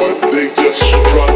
what? They just try?